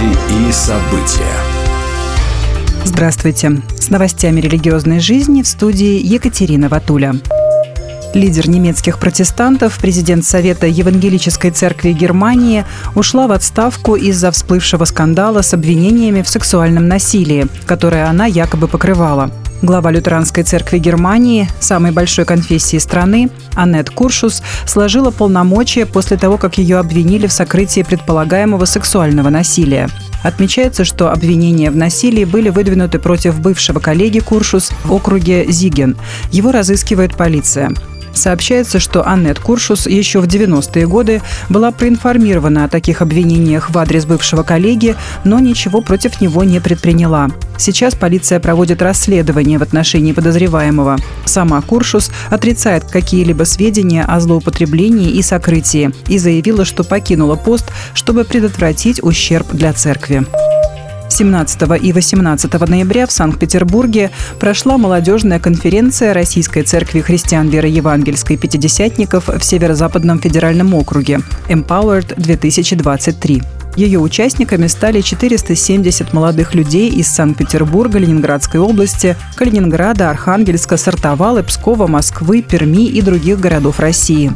Новости и события. Здравствуйте. С новостями религиозной жизни в студии Екатерина Ватуля. Лидер немецких протестантов, президент Совета Евангелической Церкви Германии, ушла в отставку из-за всплывшего скандала с обвинениями в сексуальном насилии, которое она якобы покрывала. Глава Лютеранской церкви Германии, самой большой конфессии страны, Аннет Куршус, сложила полномочия после того, как ее обвинили в сокрытии предполагаемого сексуального насилия. Отмечается, что обвинения в насилии были выдвинуты против бывшего коллеги Куршус в округе Зиген. Его разыскивает полиция. Сообщается, что Аннет Куршус еще в 90-е годы была проинформирована о таких обвинениях в адрес бывшего коллеги, но ничего против него не предприняла. Сейчас полиция проводит расследование в отношении подозреваемого. Сама Куршус отрицает какие-либо сведения о злоупотреблении и сокрытии и заявила, что покинула пост, чтобы предотвратить ущерб для церкви. 17 и 18 ноября в Санкт-Петербурге прошла молодежная конференция Российской Церкви Христиан Веры Евангельской Пятидесятников в Северо-Западном федеральном округе Empowered 2023. Ее участниками стали 470 молодых людей из Санкт-Петербурга, Ленинградской области, Калининграда, Архангельска, Сартовала, Пскова, Москвы, Перми и других городов России.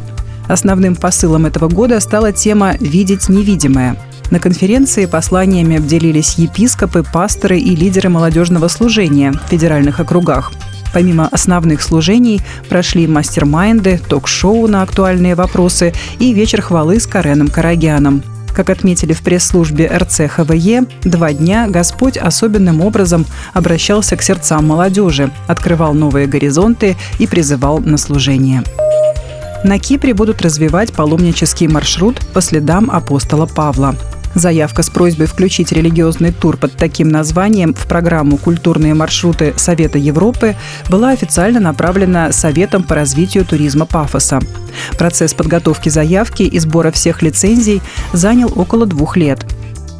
Основным посылом этого года стала тема «Видеть невидимое». На конференции посланиями обделились епископы, пасторы и лидеры молодежного служения в федеральных округах. Помимо основных служений прошли мастер-майнды, ток-шоу на актуальные вопросы и вечер хвалы с Кареном Карагяном. Как отметили в пресс-службе РЦ ХВЕ, два дня Господь особенным образом обращался к сердцам молодежи, открывал новые горизонты и призывал на служение. На Кипре будут развивать паломнический маршрут по следам апостола Павла. Заявка с просьбой включить религиозный тур под таким названием в программу «Культурные маршруты Совета Европы» была официально направлена Советом по развитию туризма Пафоса. Процесс подготовки заявки и сбора всех лицензий занял около двух лет.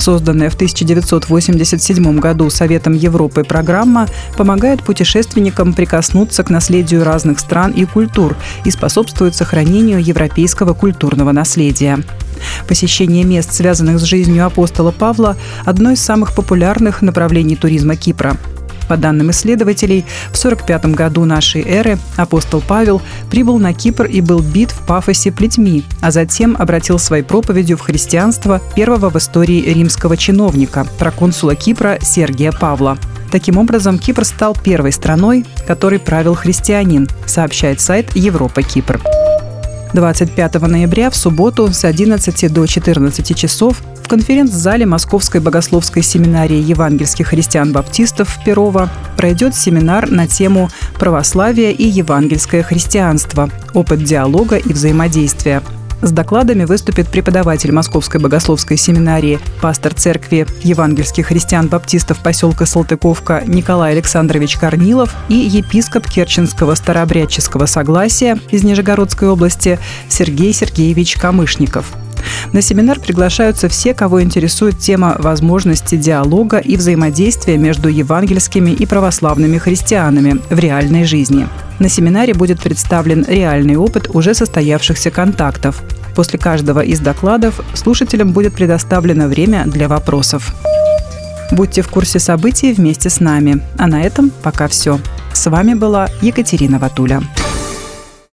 Созданная в 1987 году Советом Европы программа помогает путешественникам прикоснуться к наследию разных стран и культур и способствует сохранению европейского культурного наследия. Посещение мест, связанных с жизнью апостола Павла, одно из самых популярных направлений туризма Кипра – по данным исследователей, в 45 году нашей эры апостол Павел прибыл на Кипр и был бит в Пафосе плетьми, а затем обратил своей проповедью в христианство первого в истории римского чиновника, проконсула Кипра Сергия Павла. Таким образом, Кипр стал первой страной, которой правил христианин, сообщает сайт Европа Кипр. 25 ноября в субботу с 11 до 14 часов в конференц-зале Московской богословской семинарии евангельских христиан-баптистов Перова пройдет семинар на тему «Православие и евангельское христианство. Опыт диалога и взаимодействия». С докладами выступит преподаватель Московской богословской семинарии, пастор церкви евангельских христиан-баптистов поселка Салтыковка Николай Александрович Корнилов и епископ Керченского старообрядческого согласия из Нижегородской области Сергей Сергеевич Камышников – на семинар приглашаются все, кого интересует тема возможности диалога и взаимодействия между евангельскими и православными христианами в реальной жизни. На семинаре будет представлен реальный опыт уже состоявшихся контактов. После каждого из докладов слушателям будет предоставлено время для вопросов. Будьте в курсе событий вместе с нами. А на этом пока все. С вами была Екатерина Ватуля.